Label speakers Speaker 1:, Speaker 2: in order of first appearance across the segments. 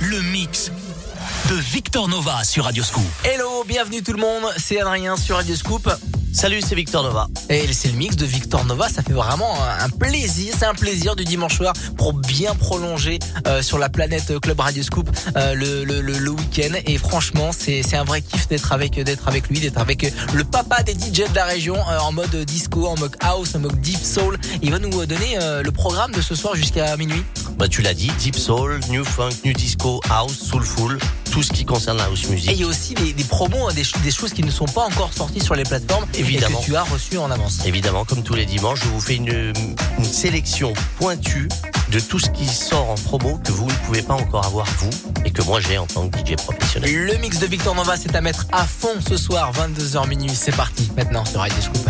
Speaker 1: Le mix de Victor Nova sur Radio Scoop.
Speaker 2: Hello, bienvenue tout le monde, c'est Adrien sur Radio Scoop.
Speaker 3: Salut, c'est Victor Nova.
Speaker 2: Et c'est le mix de Victor Nova, ça fait vraiment un plaisir, c'est un plaisir du dimanche soir pour bien prolonger euh, sur la planète Club Radio Scoop euh, le, le, le, week-end. Et franchement, c'est un vrai kiff d'être avec d'être avec lui, d'être avec le papa des DJ de la région euh, en mode disco, en mode house, en mode deep soul. Il va nous donner le programme de ce soir jusqu'à minuit.
Speaker 3: Bah tu l'as dit, deep soul, new funk, new disco, house, soulful, tout ce qui concerne la house music.
Speaker 2: Et il y a aussi des, des promos, hein, des, des choses qui ne sont pas encore sorties sur les plateformes
Speaker 3: Évidemment.
Speaker 2: que tu as reçu en avance.
Speaker 3: Évidemment, comme tous les dimanches, je vous fais une, une sélection pointue de tout ce qui sort en promo que vous ne pouvez pas encore avoir vous et que moi j'ai en tant que DJ professionnel.
Speaker 2: Le mix de Victor Nova, c'est à mettre à fond ce soir, 22h minuit. C'est parti maintenant sur Radio Scoop.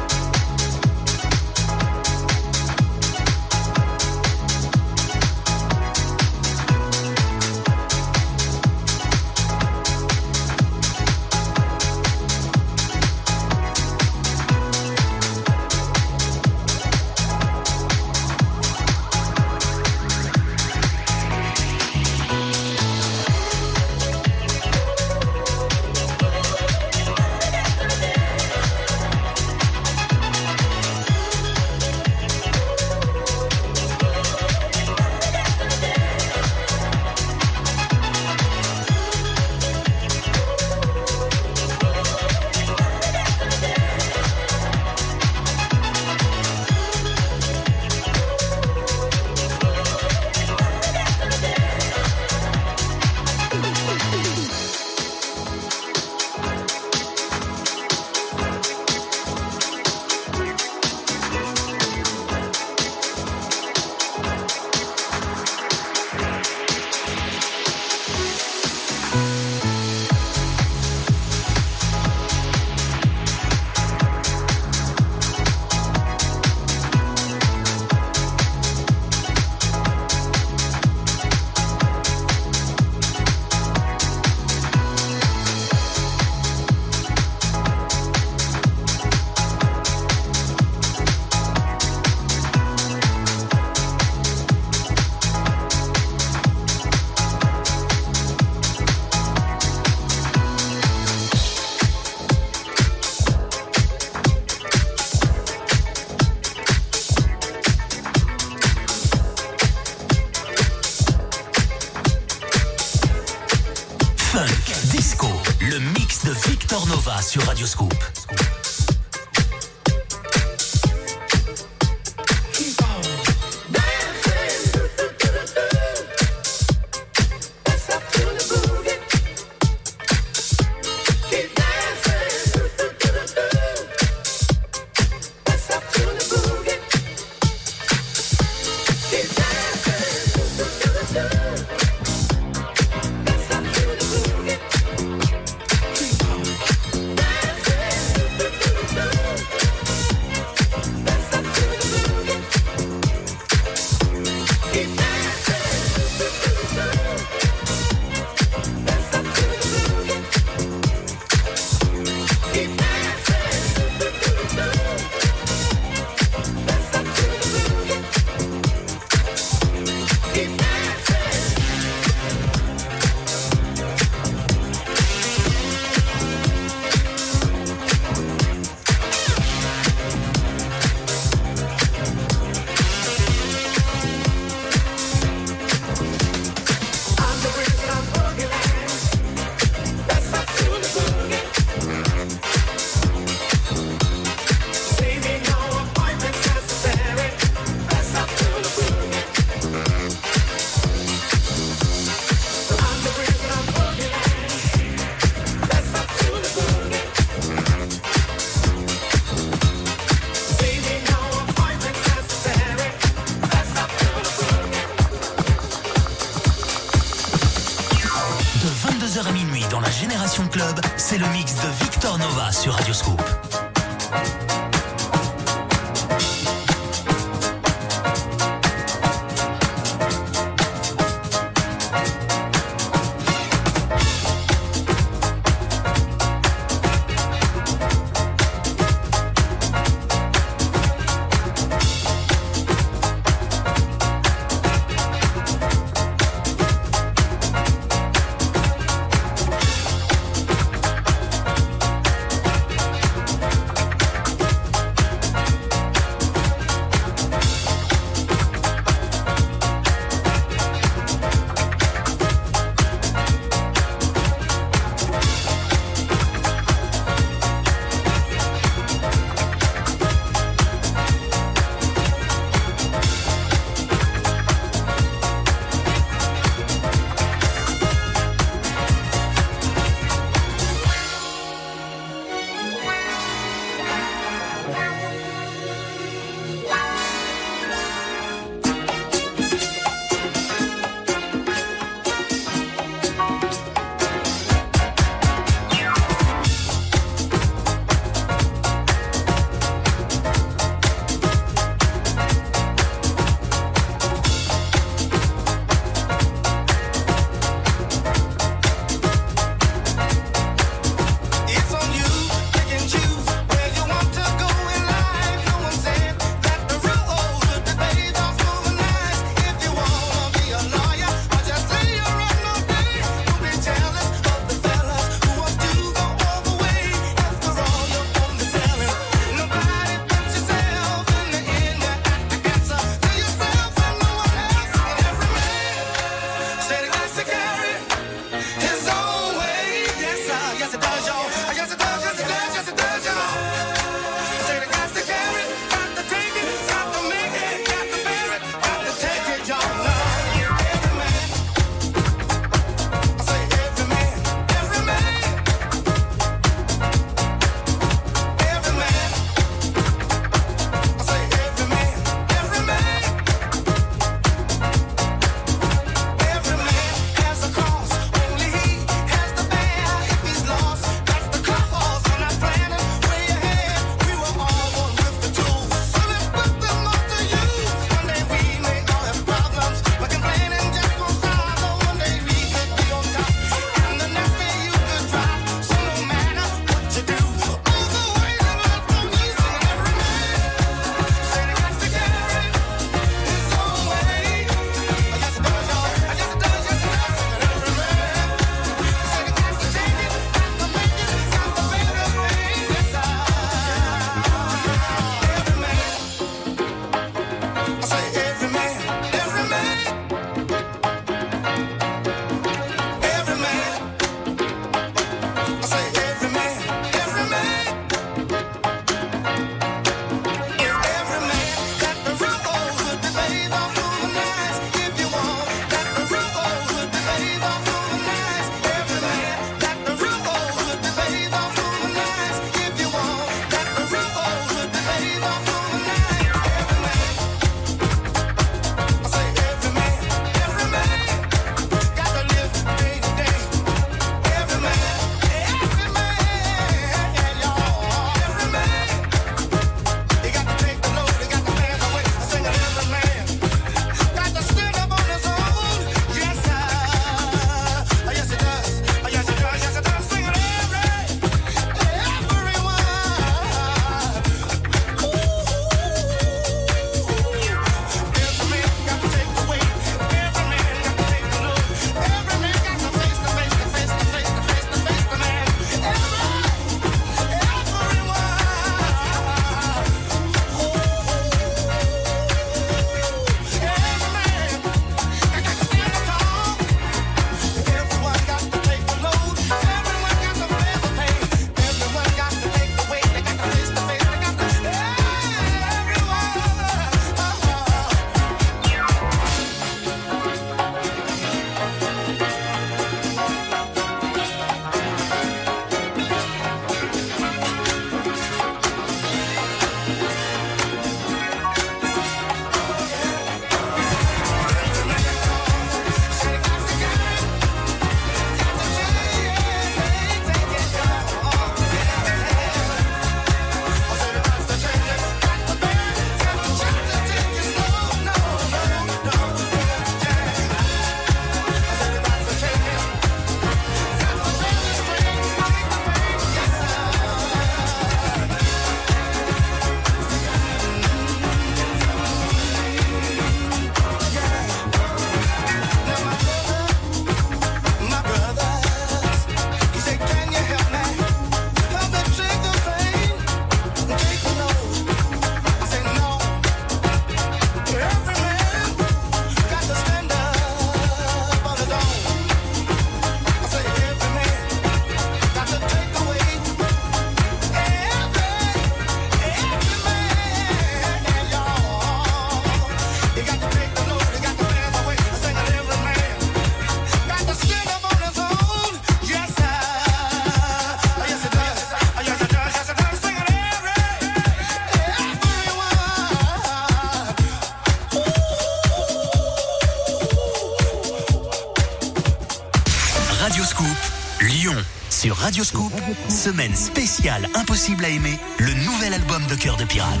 Speaker 1: Radio Scoop,
Speaker 4: semaine spéciale Impossible à aimer, le nouvel album de Cœur de Pirate.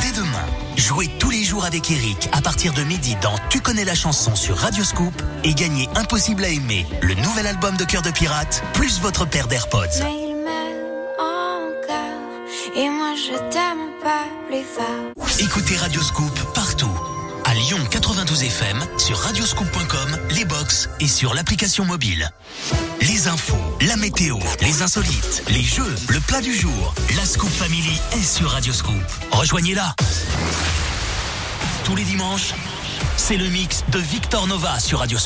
Speaker 4: Dès demain, jouez tous les jours avec Eric à partir de midi dans Tu connais la chanson sur Radio Scoop et gagnez Impossible à aimer, le nouvel album de Cœur de Pirate, plus votre paire d'AirPods. Écoutez Radio sur radioscoop.com, les box et sur l'application mobile. Les infos, la météo, les insolites, les jeux, le plat du jour. La Scoop Family est sur Radio Scoop. Rejoignez-la. Tous les dimanches, c'est le mix de Victor Nova sur Radio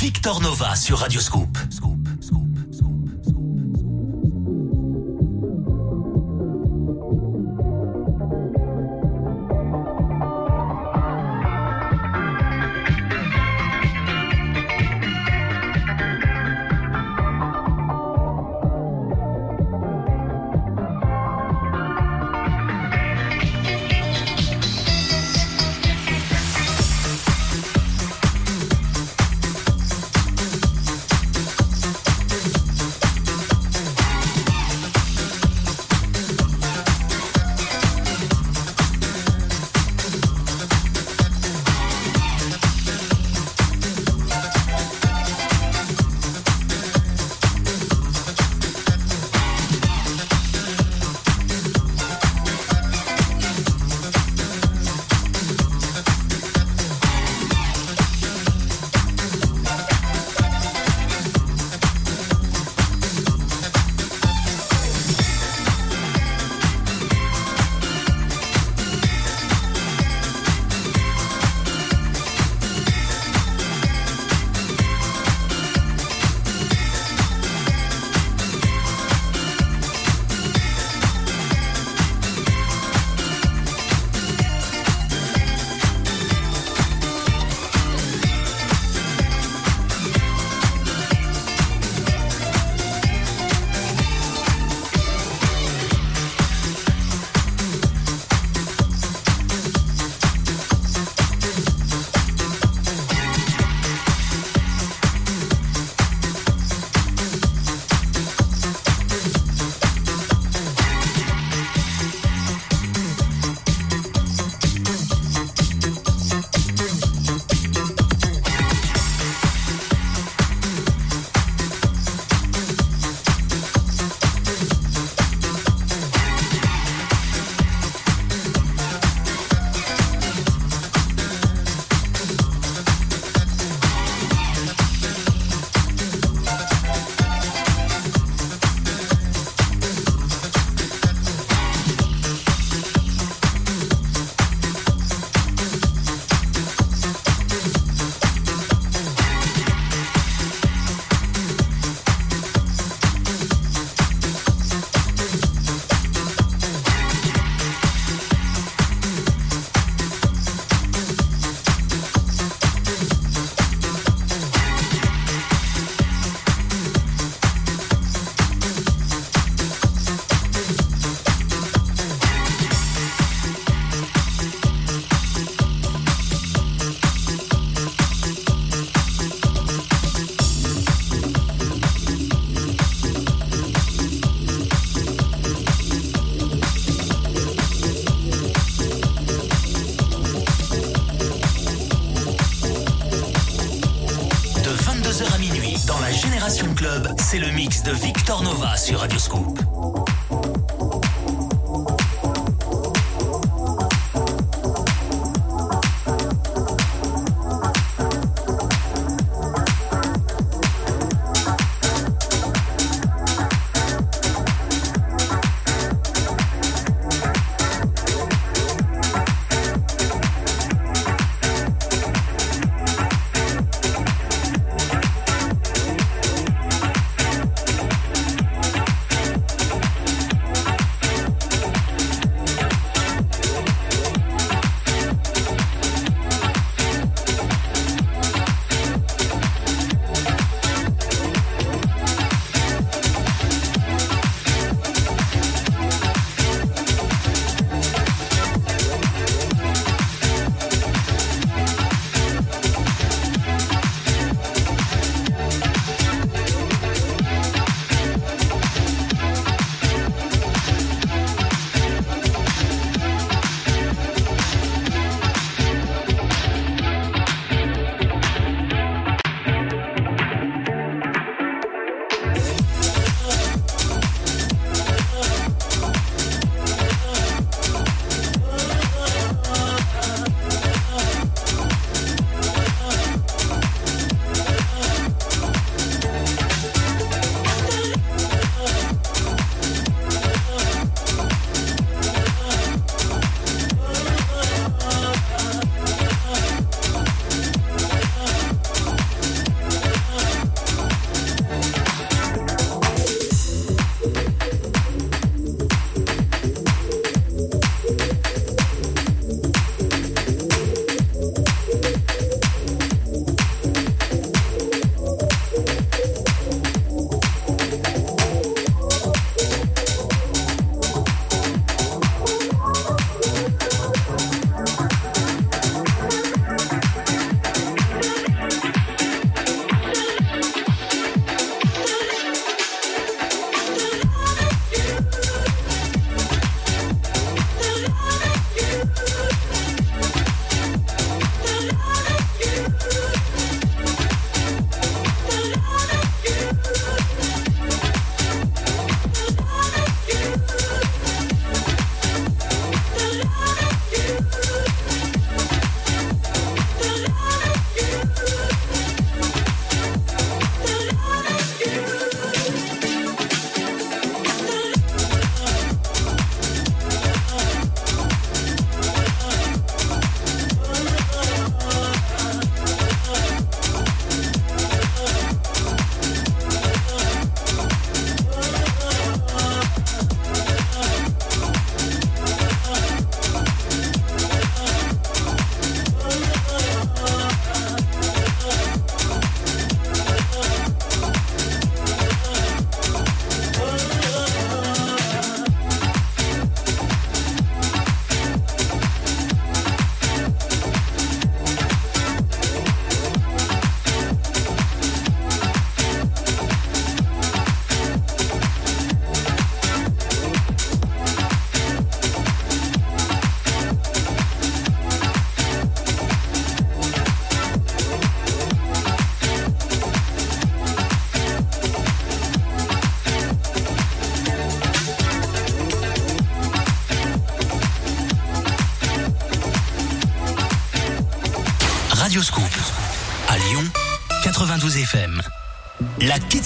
Speaker 1: Victor Nova sur
Speaker 4: Radioscoop. De Victor Nova sur Radio Scoop.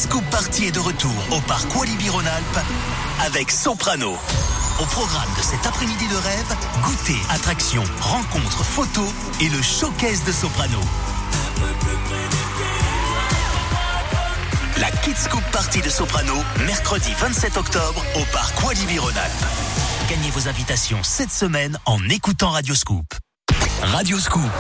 Speaker 4: Scoop Party est de retour au parc Walibi Rhône-Alpes avec Soprano. Au programme de cet après-midi de rêve, goûter, attractions, rencontres, photos et le showcase de Soprano. La Kids Party de Soprano, mercredi 27 octobre au parc Walibi Rhône-Alpes. Gagnez vos invitations cette semaine en écoutant Radio Scoop. Radio Scoop.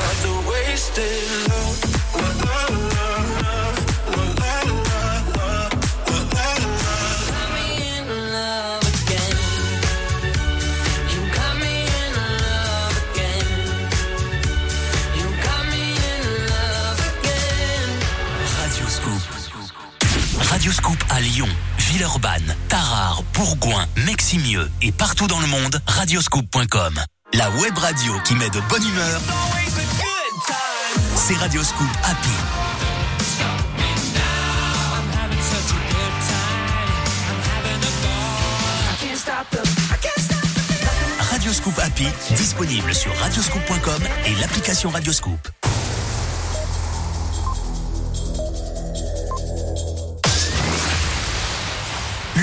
Speaker 4: Tarare, Bourgoin, Meximieux et partout dans le monde, radioscoop.com. La web radio qui met de bonne humeur, c'est Radioscoop Happy. Radioscoop Happy, disponible sur radioscoop.com et l'application Radioscoop.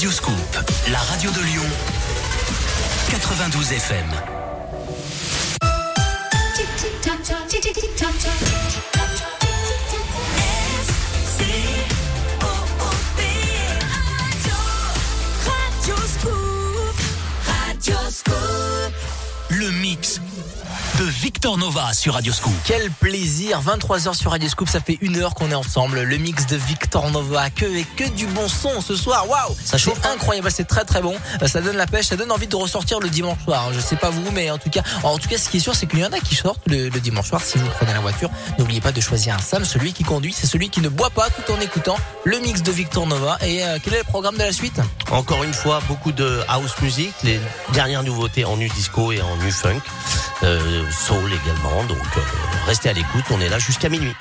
Speaker 1: Radio Scoop, la radio de Lyon. 92 FM. Victor Nova sur Radio Scoop.
Speaker 2: Quel plaisir, 23h sur Radio Scoop, ça fait une heure qu'on est ensemble. Le mix de Victor Nova, que et que du bon son ce soir. Waouh,
Speaker 3: Ça chauffe,
Speaker 2: c'est incroyable, c'est très très bon. Euh, Ça donne la pêche, ça donne envie de ressortir le dimanche soir. Je sais pas vous, mais en tout cas, en tout cas, ce qui est sûr, c'est qu'il y en a qui sortent le, le dimanche soir. Si vous prenez la voiture, n'oubliez pas de choisir un Sam. Celui qui conduit, c'est celui qui ne boit pas tout en écoutant le mix de Victor Nova. Et euh, quel est le programme de la suite?
Speaker 3: Encore une fois, beaucoup de house music, les dernières nouveautés en nu disco et en nu funk, soul également. Donc euh, restez à l'écoute, on est là jusqu'à minuit.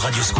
Speaker 4: Sur Radioscoop. Sur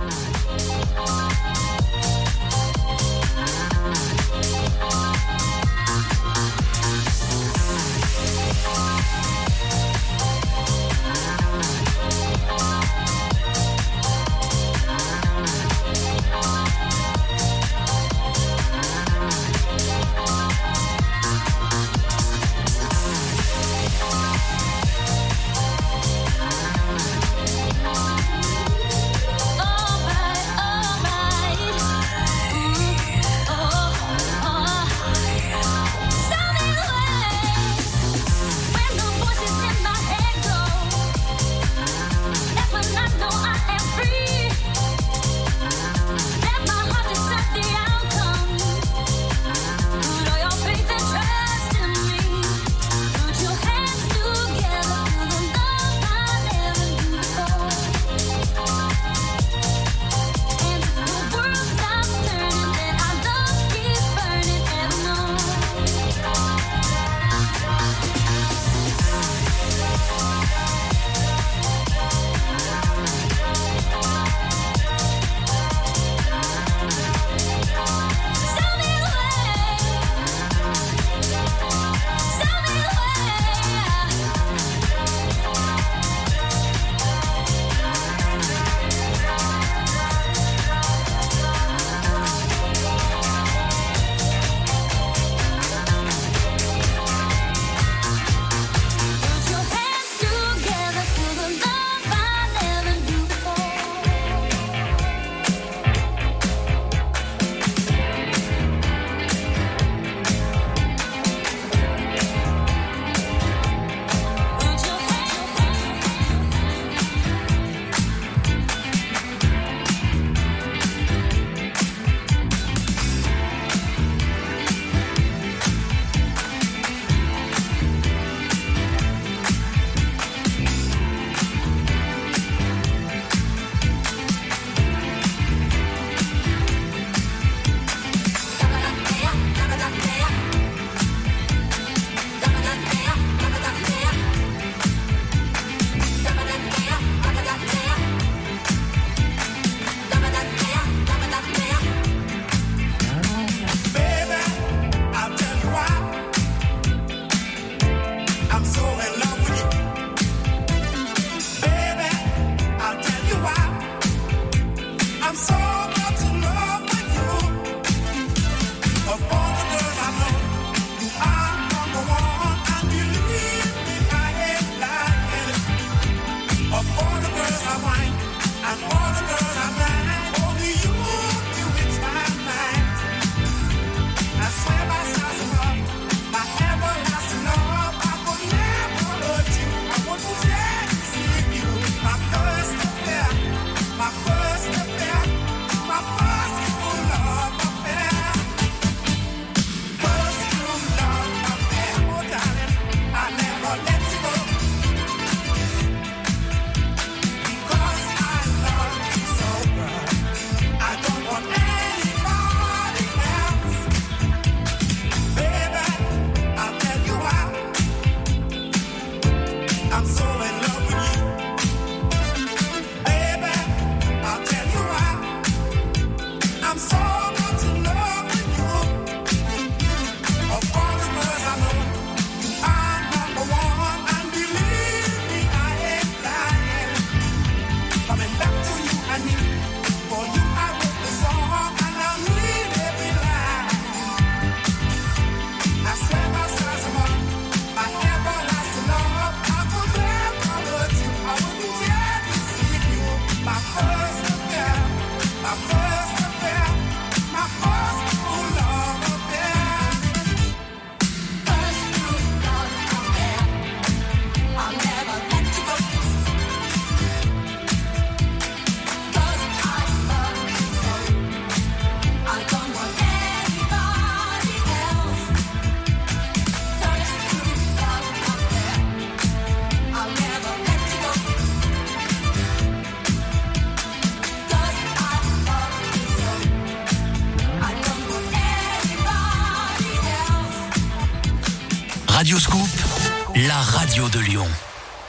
Speaker 5: Radio Scoop, radio de Lyon.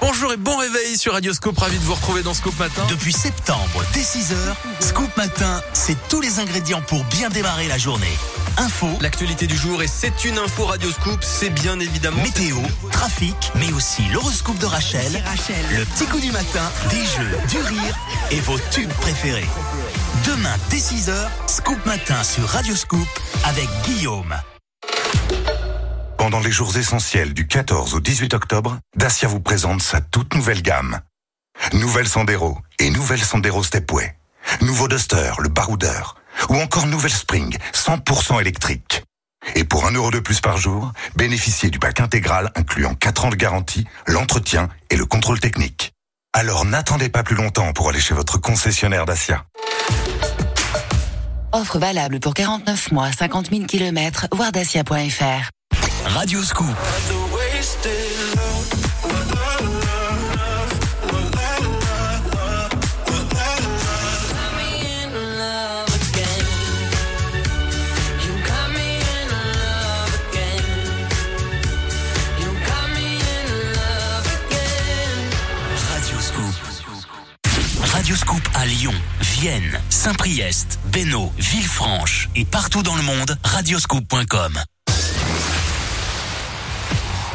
Speaker 6: Bonjour et bon réveil sur Radioscope, ravi de vous retrouver dans Scoop Matin.
Speaker 4: Depuis septembre, dès 6h, Scoop Matin, c'est tous les ingrédients pour bien démarrer la journée. Info,
Speaker 6: L'actualité du jour et c'est une info Radioscoop, c'est bien évidemment...
Speaker 4: météo, trafic, mais aussi l'horoscope de Rachel, le petit coup du matin, des jeux, du rire et vos tubes préférés. Demain, dès 6h, Scoop Matin sur Radio Scoop avec Guillaume.
Speaker 7: Pendant les jours essentiels du 14 au 18 octobre, Dacia vous présente sa toute nouvelle gamme. Nouvelle Sandero et nouvelle Sandero Stepway. Nouveau Duster, le baroudeur. Ou encore nouvelle Spring, 100% électrique. Et pour un euro de plus par jour, bénéficiez du pack intégral incluant 4 ans de garantie, l'entretien et le contrôle technique. Alors n'attendez pas plus longtemps pour aller chez votre concessionnaire Dacia.
Speaker 8: Offre valable pour 49 mois, 50 000 km, voire dacia.fr.
Speaker 4: Radio Scoop. Radio Scoop. À Lyon, Vienne, Saint-Priest, Bénaud, Villefranche et partout dans le monde, radioscoop.com.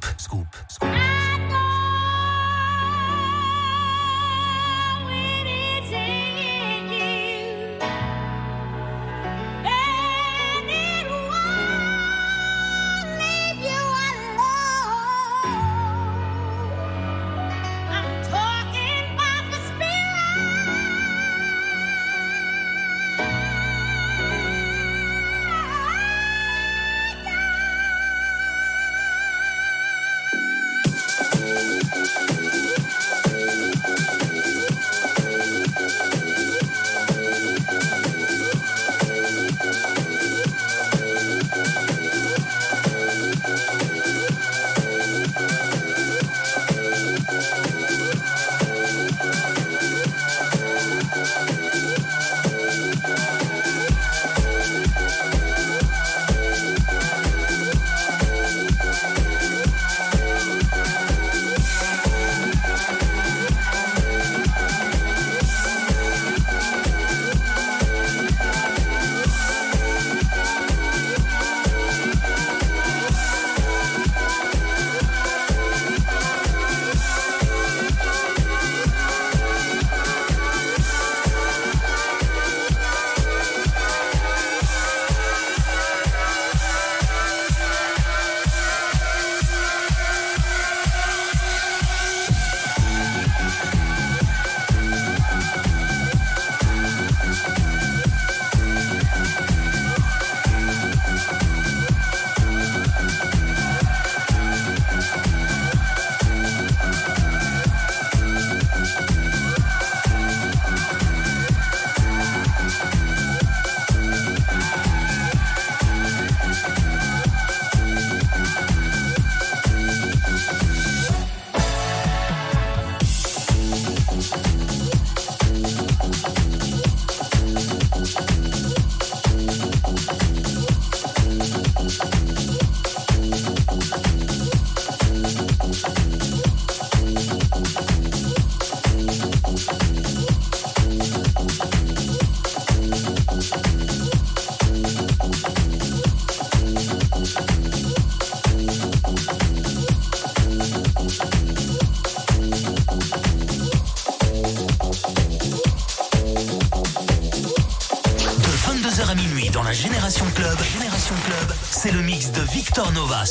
Speaker 1: Scoop.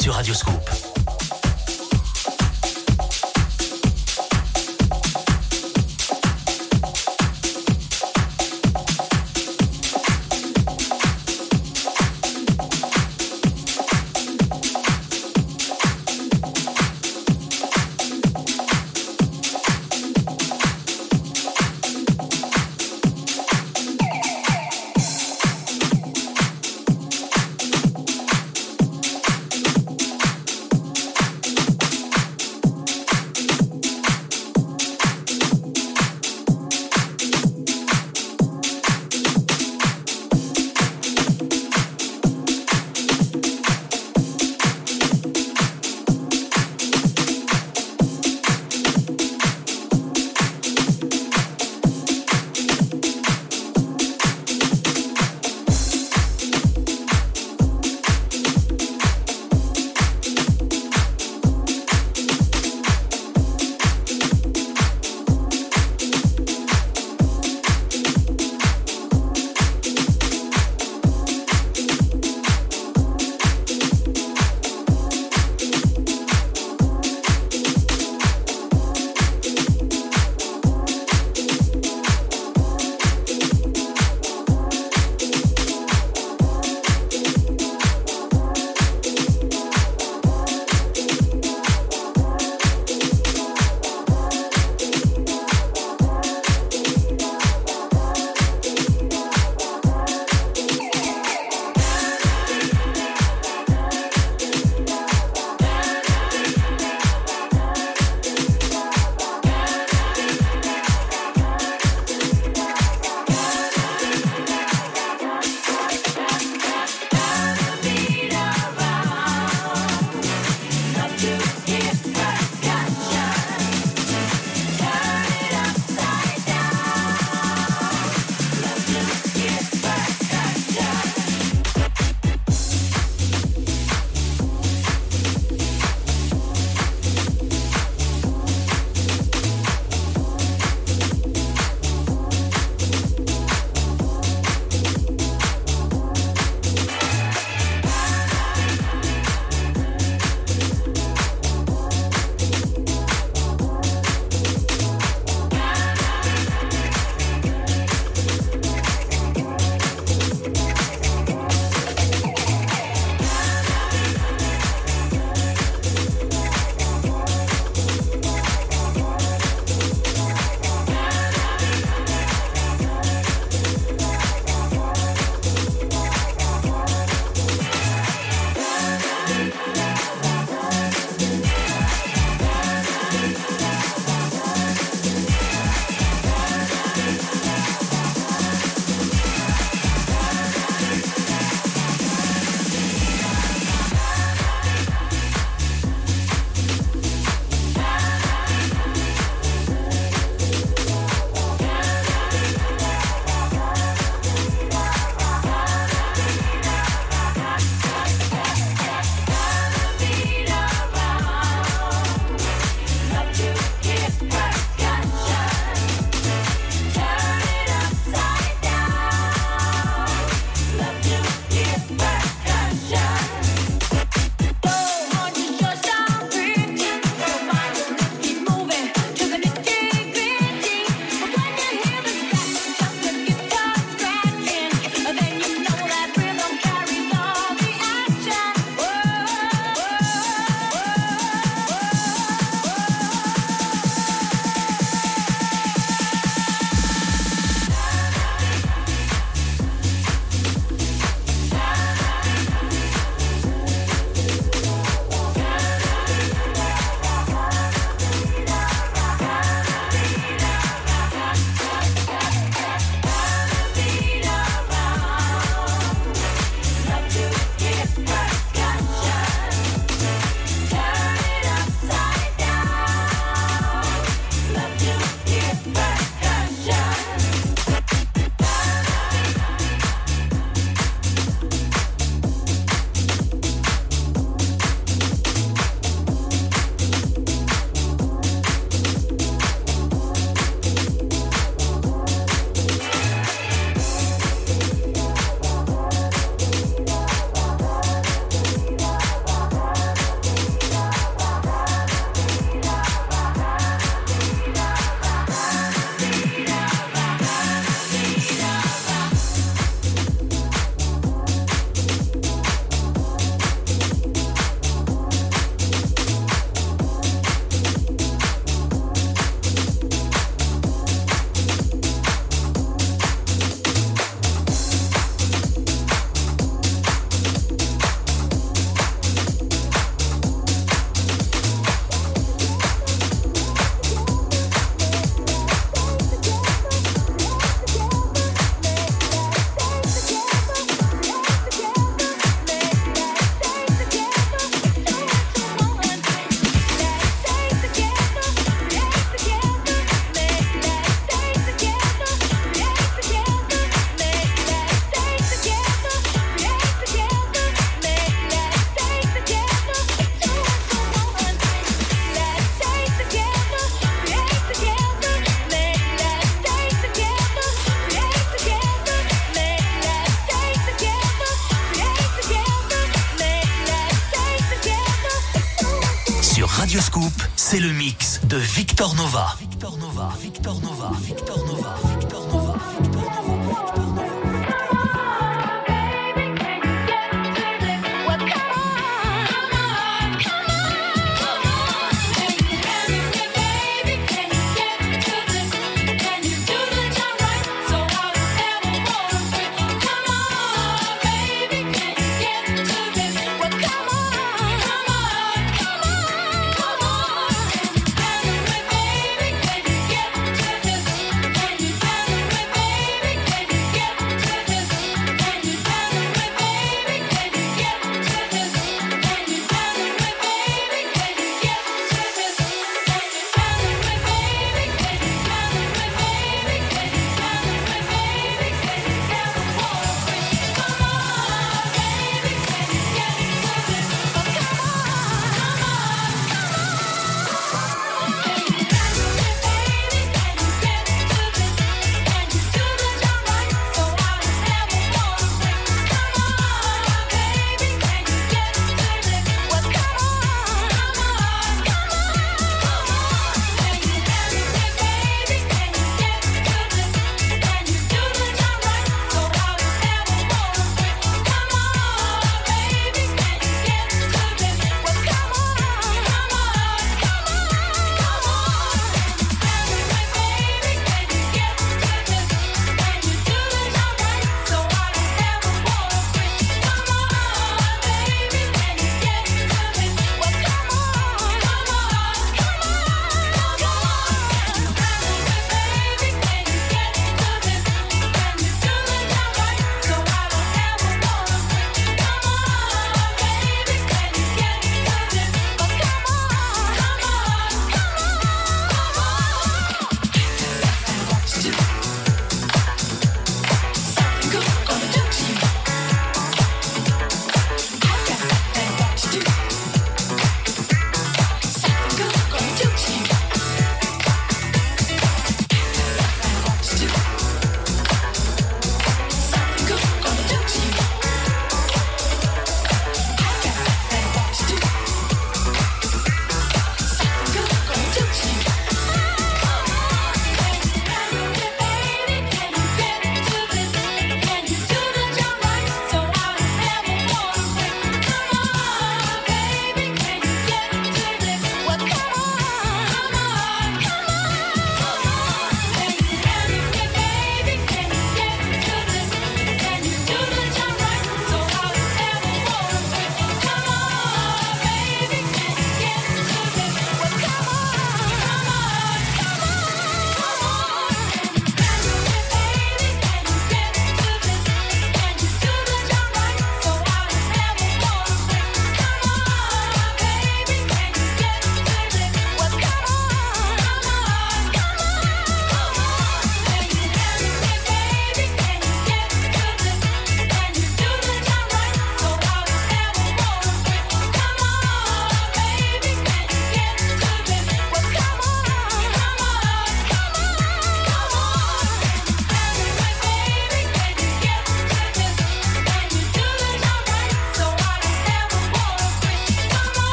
Speaker 1: Sur Radio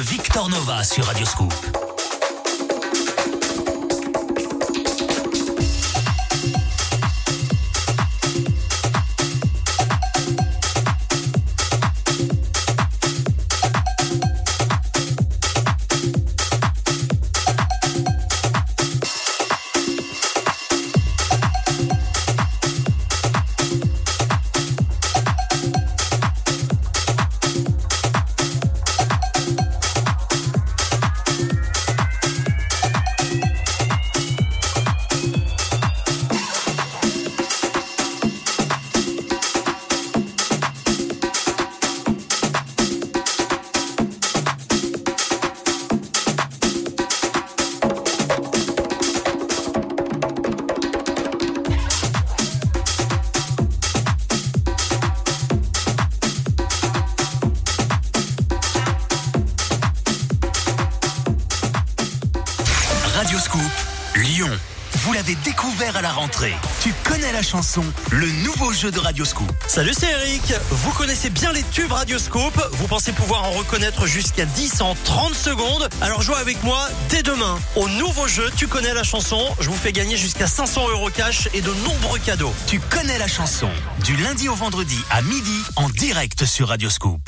Speaker 1: Victor Nova
Speaker 4: sur Radioscoop. Chanson, le nouveau jeu de Radioscoop.
Speaker 9: Salut, c'est Eric. Vous connaissez bien les tubes Radioscope. Vous pensez pouvoir en reconnaître jusqu'à 10 en 30 secondes. Alors jouez avec moi dès demain au nouveau jeu Tu connais la chanson. Je vous fais gagner jusqu'à 500 euros cash et de nombreux cadeaux.
Speaker 4: Tu connais la chanson, du lundi au vendredi à midi en direct sur Radioscoop.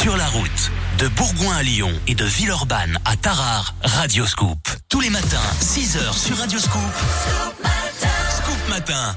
Speaker 4: Sur la route, de Bourgoin à Lyon et de Villeurbanne à Tarare, Radioscoop. Tous les matins, 6h sur Radioscoop. Scoop Matin.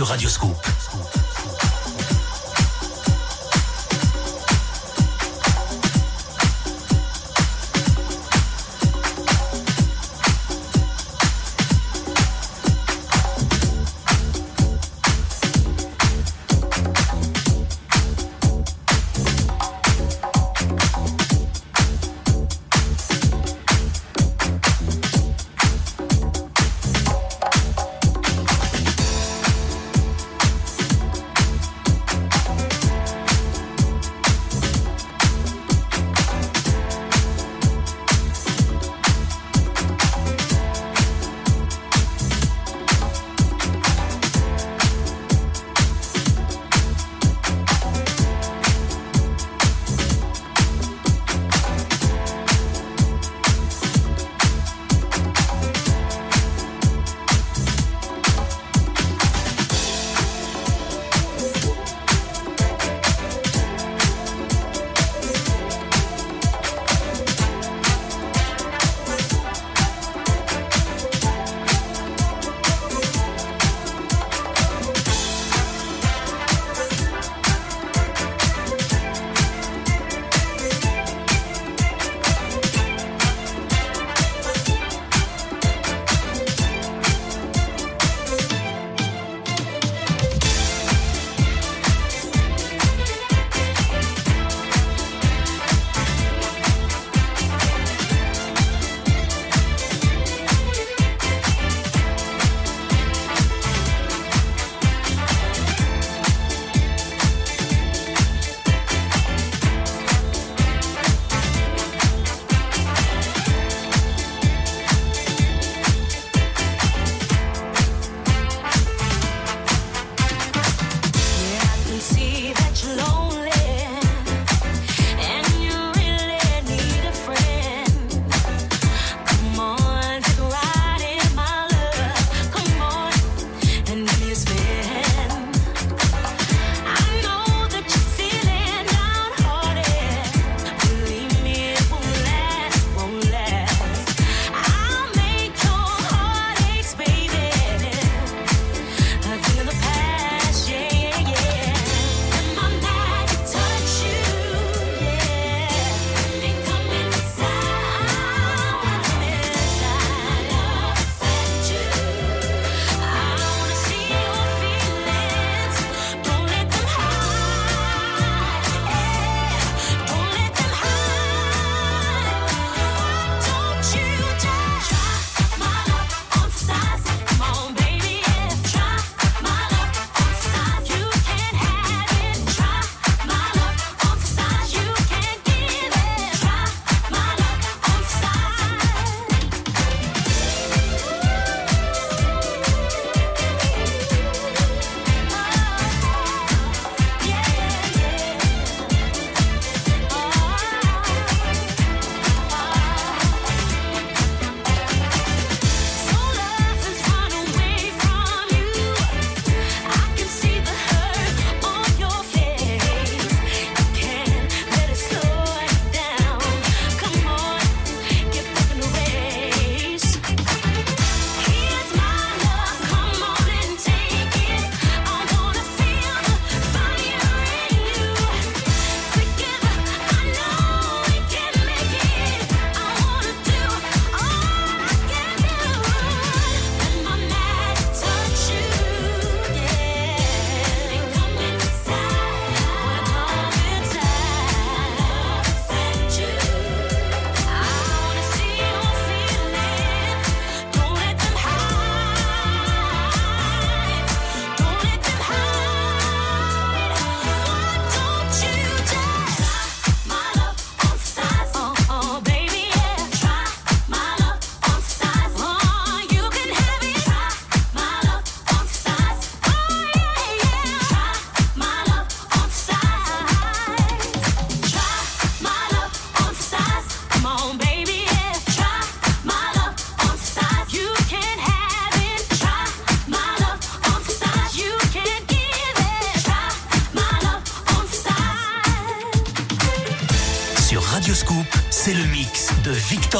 Speaker 1: Sur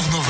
Speaker 1: 14.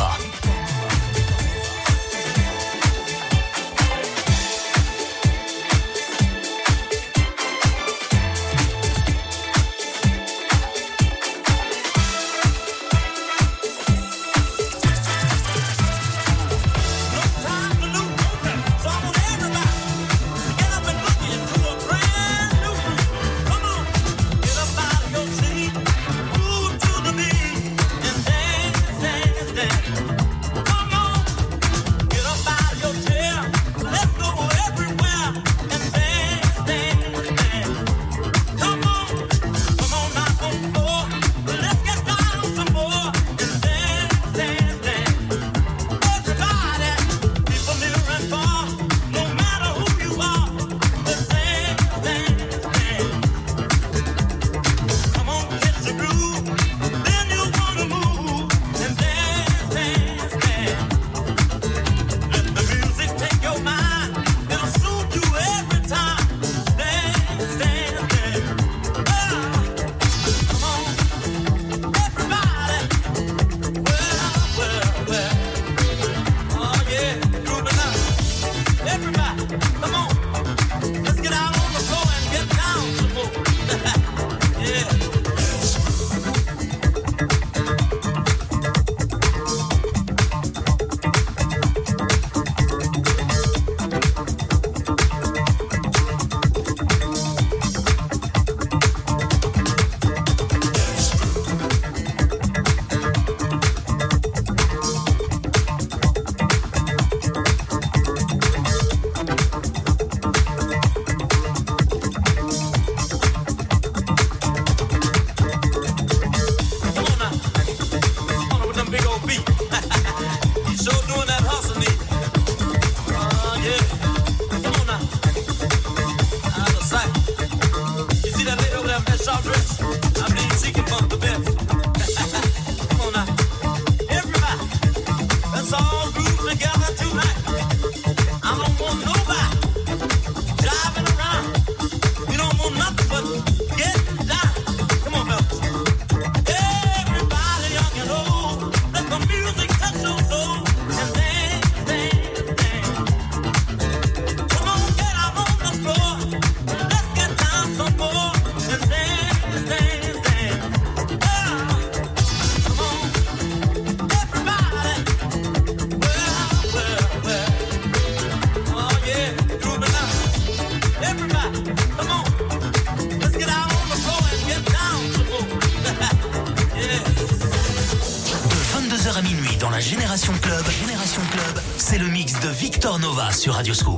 Speaker 1: Radio Scoop.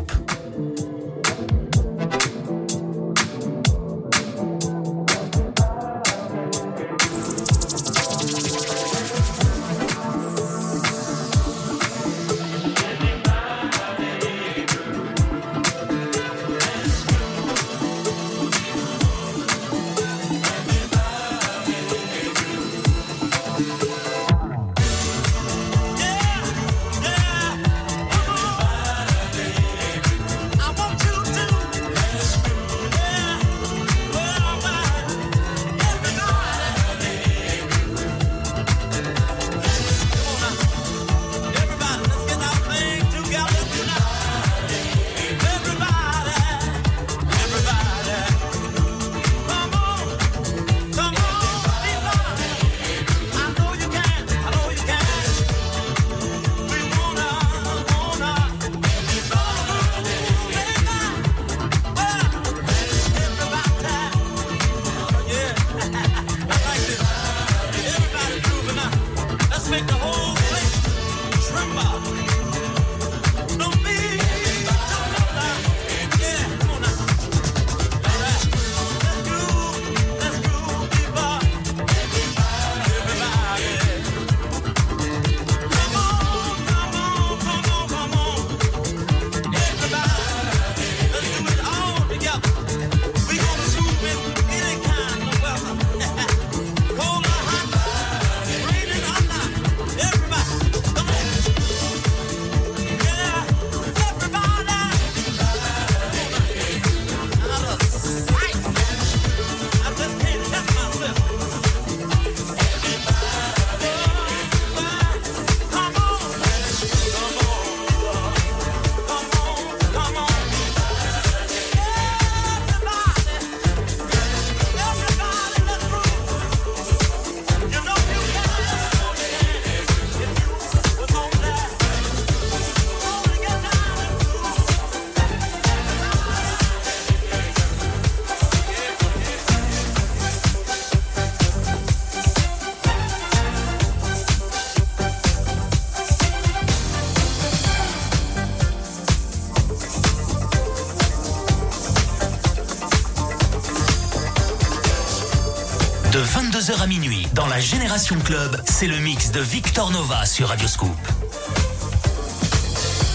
Speaker 4: à minuit, dans la Génération Club, c'est le mix de Victor Nova sur Radio Scoop.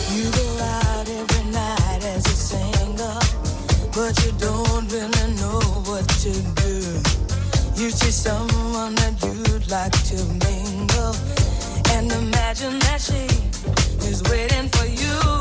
Speaker 10: Every night as a singer, but you don't really know what to do. You see someone that you'd like to mingle, and imagine that she is waiting for you.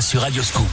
Speaker 4: Sur Radio Scoop.